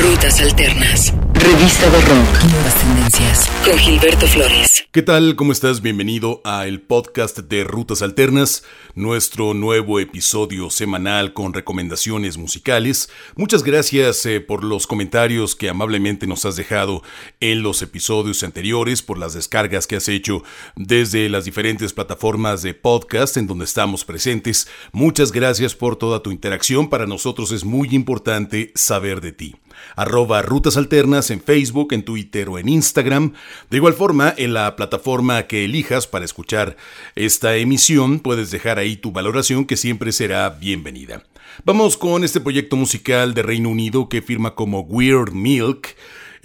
Rutas Alternas. Revista de Rock. Nuevas tendencias. Con Gilberto Flores. ¿Qué tal? ¿Cómo estás? Bienvenido a el podcast de Rutas Alternas, nuestro nuevo episodio semanal con recomendaciones musicales. Muchas gracias eh, por los comentarios que amablemente nos has dejado en los episodios anteriores, por las descargas que has hecho desde las diferentes plataformas de podcast en donde estamos presentes. Muchas gracias por toda tu interacción. Para nosotros es muy importante saber de ti arroba Rutas Alternas en Facebook, en Twitter o en Instagram. De igual forma, en la plataforma que elijas para escuchar esta emisión, puedes dejar ahí tu valoración que siempre será bienvenida. Vamos con este proyecto musical de Reino Unido que firma como Weird Milk.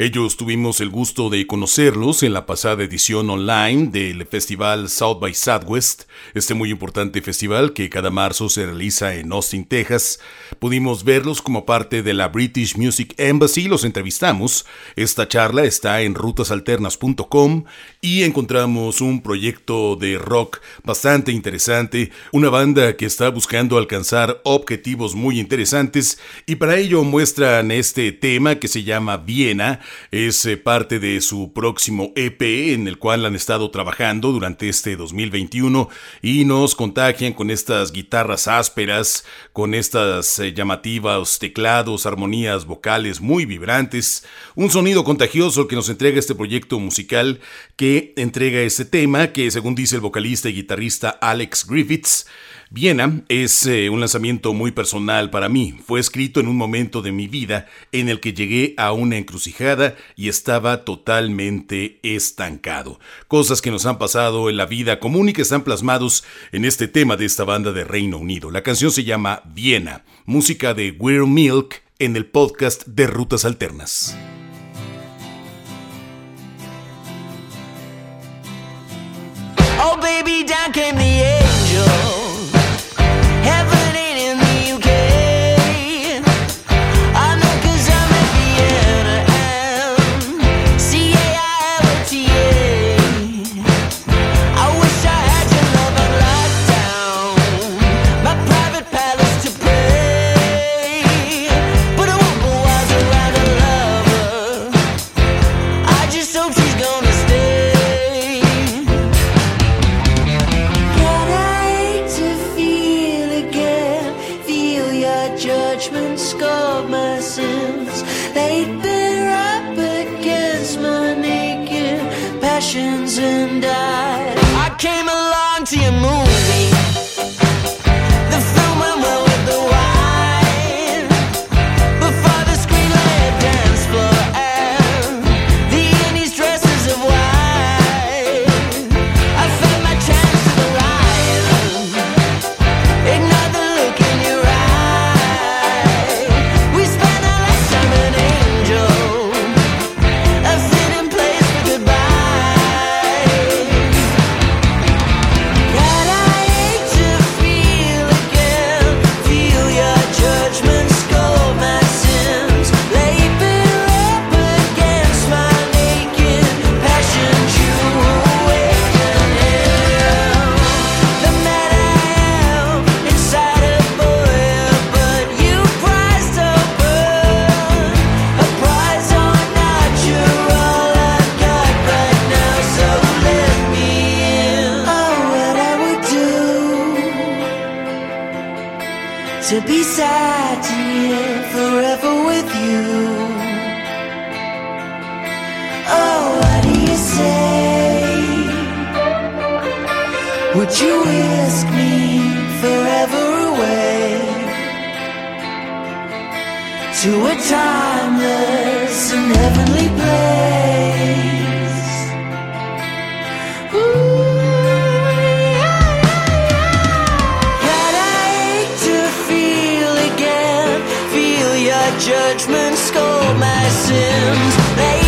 Ellos tuvimos el gusto de conocerlos en la pasada edición online del festival South by Southwest, este muy importante festival que cada marzo se realiza en Austin, Texas. Pudimos verlos como parte de la British Music Embassy, los entrevistamos. Esta charla está en rutasalternas.com y encontramos un proyecto de rock bastante interesante, una banda que está buscando alcanzar objetivos muy interesantes y para ello muestran este tema que se llama Viena, es eh, parte de su próximo EP en el cual han estado trabajando durante este 2021 y nos contagian con estas guitarras ásperas, con estas eh, llamativas teclados, armonías vocales muy vibrantes, un sonido contagioso que nos entrega este proyecto musical que entrega este tema que según dice el vocalista y guitarrista Alex Griffiths, Viena es eh, un lanzamiento muy personal para mí. Fue escrito en un momento de mi vida en el que llegué a una encrucijada y estaba totalmente estancado. Cosas que nos han pasado en la vida común y que están plasmados en este tema de esta banda de Reino Unido. La canción se llama Viena, música de Weird Milk en el podcast de Rutas Alternas. Oh baby, down came the angel. Heaven judgment scold my sins. They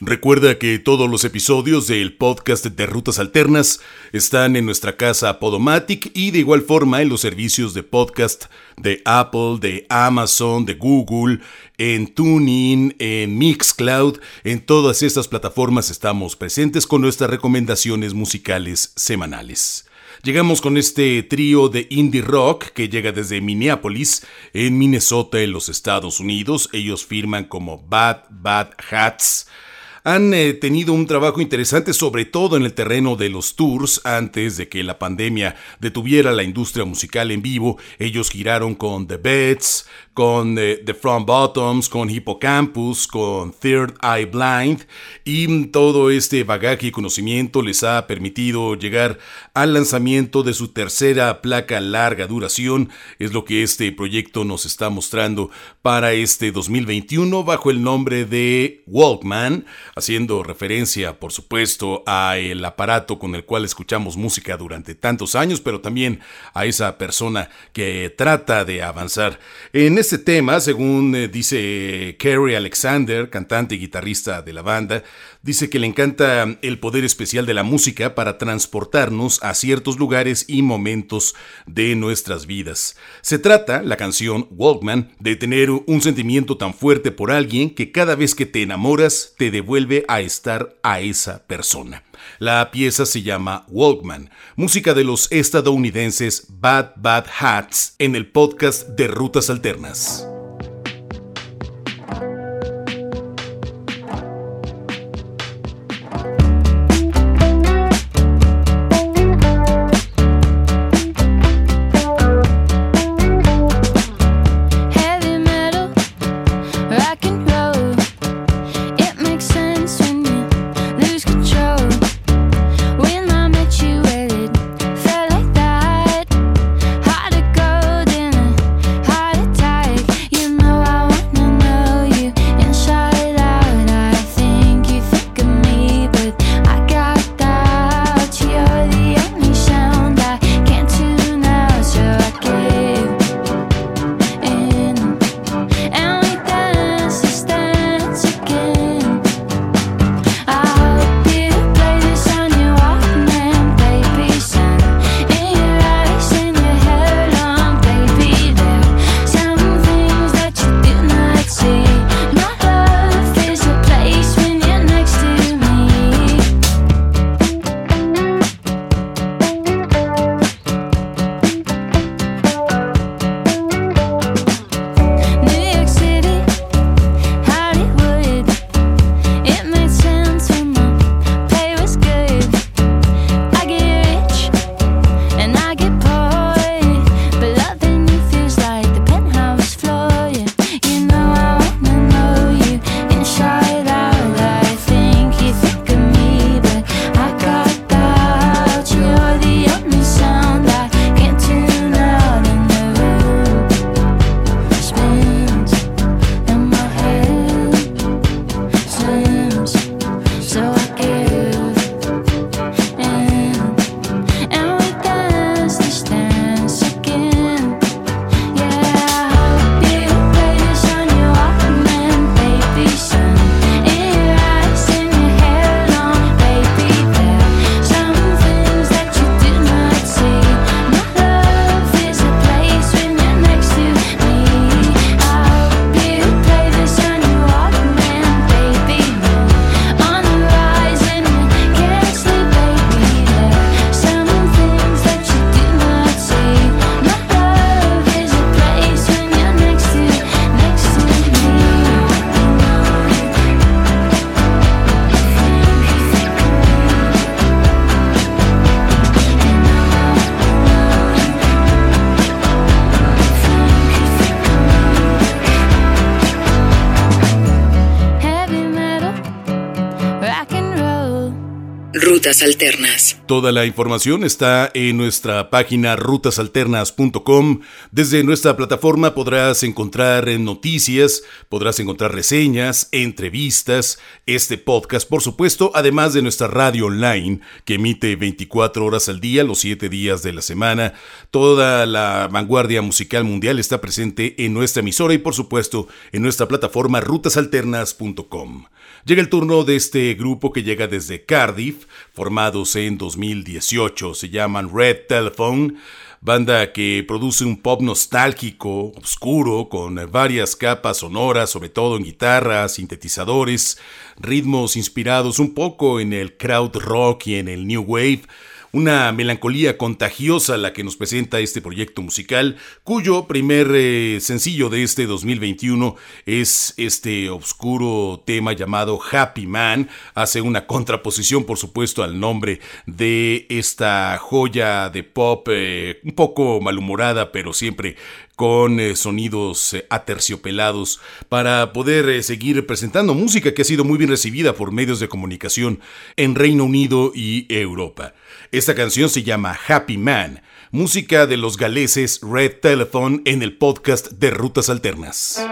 Recuerda que todos los episodios del podcast de Rutas Alternas están en nuestra casa Podomatic y de igual forma en los servicios de podcast de Apple, de Amazon, de Google, en TuneIn, en Mixcloud, en todas estas plataformas estamos presentes con nuestras recomendaciones musicales semanales. Llegamos con este trío de indie rock que llega desde Minneapolis, en Minnesota, en los Estados Unidos. Ellos firman como Bad Bad Hats han eh, tenido un trabajo interesante, sobre todo en el terreno de los tours, antes de que la pandemia detuviera la industria musical en vivo. Ellos giraron con The Beds, con eh, The Front Bottoms, con Hippocampus, con Third Eye Blind, y todo este bagaje y conocimiento les ha permitido llegar al lanzamiento de su tercera placa larga duración. Es lo que este proyecto nos está mostrando para este 2021 bajo el nombre de Walkman haciendo referencia, por supuesto, a el aparato con el cual escuchamos música durante tantos años, pero también a esa persona que trata de avanzar. En este tema, según eh, dice Kerry Alexander, cantante y guitarrista de la banda, dice que le encanta el poder especial de la música para transportarnos a ciertos lugares y momentos de nuestras vidas. Se trata, la canción Walkman, de tener un sentimiento tan fuerte por alguien que cada vez que te enamoras te devuelve a estar a esa persona. La pieza se llama Walkman, música de los estadounidenses Bad Bad Hats en el podcast de Rutas Alternas. Alternas. Toda la información está en nuestra página rutasalternas.com. Desde nuestra plataforma podrás encontrar noticias, podrás encontrar reseñas, entrevistas, este podcast, por supuesto, además de nuestra radio online que emite 24 horas al día, los 7 días de la semana. Toda la vanguardia musical mundial está presente en nuestra emisora y, por supuesto, en nuestra plataforma rutasalternas.com. Llega el turno de este grupo que llega desde Cardiff, formados en 2018, se llaman Red Telephone banda que produce un pop nostálgico, oscuro, con varias capas sonoras, sobre todo en guitarras, sintetizadores, ritmos inspirados un poco en el crowd rock y en el new wave, una melancolía contagiosa la que nos presenta este proyecto musical, cuyo primer eh, sencillo de este 2021 es este oscuro tema llamado Happy Man. Hace una contraposición, por supuesto, al nombre de esta joya de pop eh, un poco malhumorada, pero siempre con eh, sonidos aterciopelados para poder seguir presentando música que ha sido muy bien recibida por medios de comunicación en Reino Unido y Europa. Esta canción se llama Happy Man, música de los galeses Red Telephone en el podcast de Rutas Alternas.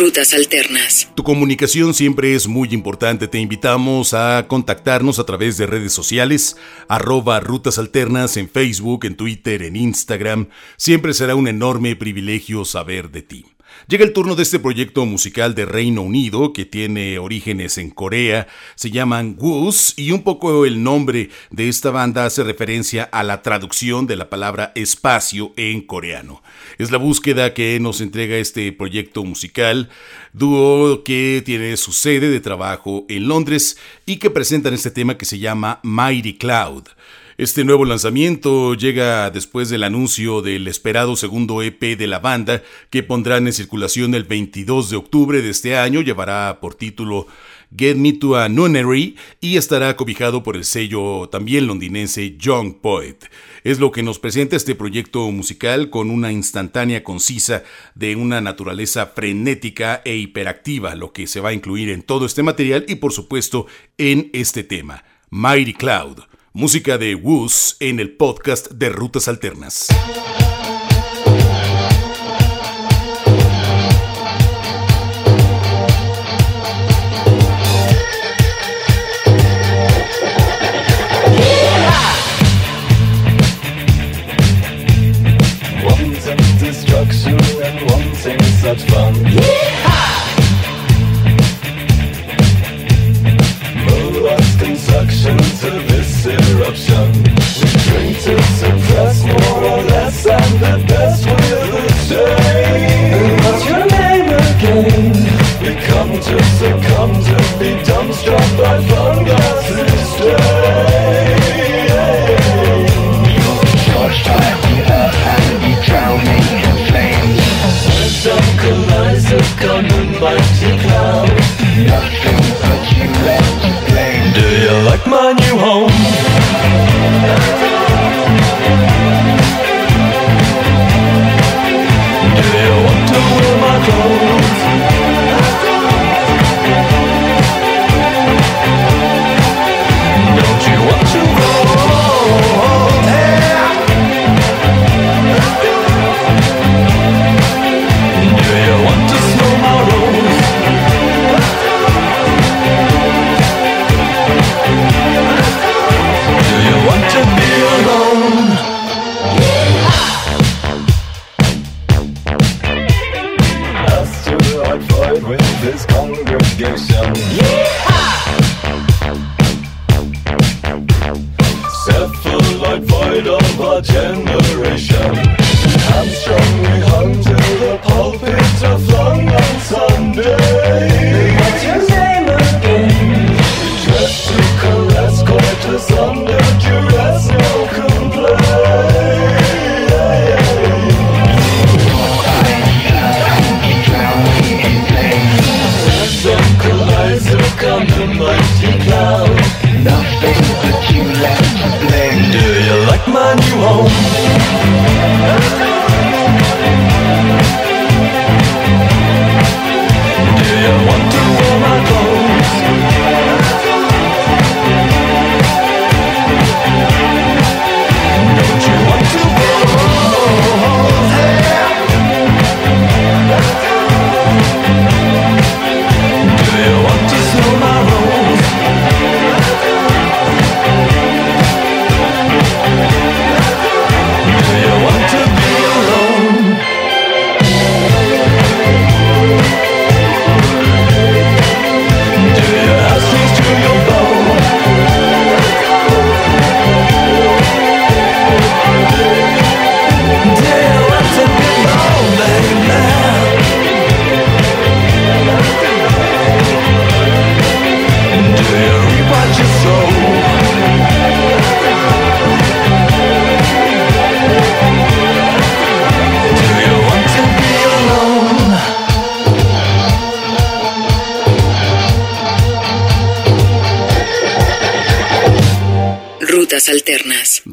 Rutas Alternas. Tu comunicación siempre es muy importante. Te invitamos a contactarnos a través de redes sociales, arroba Rutas Alternas en Facebook, en Twitter, en Instagram. Siempre será un enorme privilegio saber de ti. Llega el turno de este proyecto musical de Reino Unido que tiene orígenes en Corea, se llaman Woos y un poco el nombre de esta banda hace referencia a la traducción de la palabra espacio en coreano. Es la búsqueda que nos entrega este proyecto musical, dúo que tiene su sede de trabajo en Londres y que presentan este tema que se llama Mighty Cloud. Este nuevo lanzamiento llega después del anuncio del esperado segundo EP de la banda que pondrán en circulación el 22 de octubre de este año. Llevará por título Get Me to a Nunnery y estará cobijado por el sello también londinense Young Poet. Es lo que nos presenta este proyecto musical con una instantánea concisa de una naturaleza frenética e hiperactiva, lo que se va a incluir en todo este material y por supuesto en este tema, Mighty Cloud música de Woos en el podcast de Rutas Alternas. But you. Do you like my new home? Do you want to wear my clothes? it with this congregation. Yeehaw! Cephalite void of our generation. I'm strongly bom.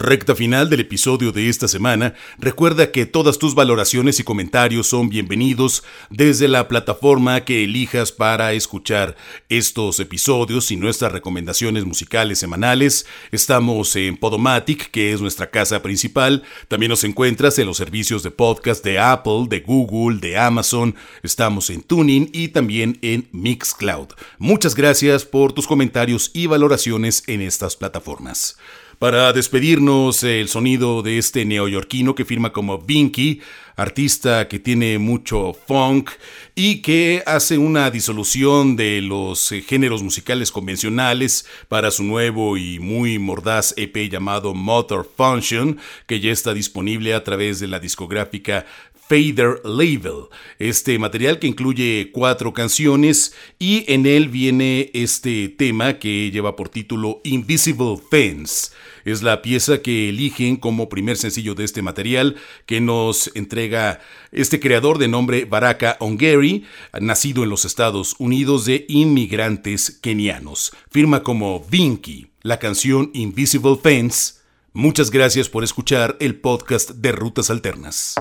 Recta final del episodio de esta semana. Recuerda que todas tus valoraciones y comentarios son bienvenidos desde la plataforma que elijas para escuchar estos episodios y nuestras recomendaciones musicales semanales. Estamos en Podomatic, que es nuestra casa principal. También nos encuentras en los servicios de podcast de Apple, de Google, de Amazon. Estamos en Tuning y también en Mixcloud. Muchas gracias por tus comentarios y valoraciones en estas plataformas. Para despedirnos, el sonido de este neoyorquino que firma como Binky, artista que tiene mucho funk y que hace una disolución de los eh, géneros musicales convencionales para su nuevo y muy mordaz EP llamado Motor Function, que ya está disponible a través de la discográfica Fader Label, este material que incluye cuatro canciones y en él viene este tema que lleva por título Invisible Fence. Es la pieza que eligen como primer sencillo de este material que nos entrega este creador de nombre Baraka Ongeri, nacido en los Estados Unidos de inmigrantes kenianos. Firma como Vinky, la canción Invisible Fence. Muchas gracias por escuchar el podcast de Rutas Alternas.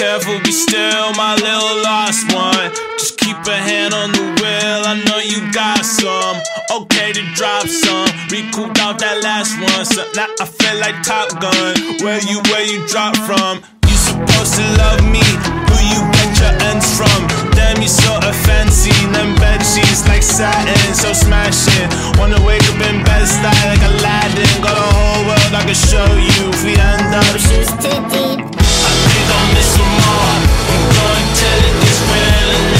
Careful, be still, my little lost one. Just keep a hand on the wheel, I know you got some. Okay to drop some, recouped off that last one. So now I feel like Top Gun. Where you, where you drop from? You supposed to love me, who you get your ends from? Damn, you so fancy, them bed sheets like satin, so smashing. Wanna wake up in bed style like Aladdin, got a whole world I can show you. If we end up shoes too deep. I think I'll miss them all. I'm going till it gets real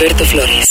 Gilberto Flores.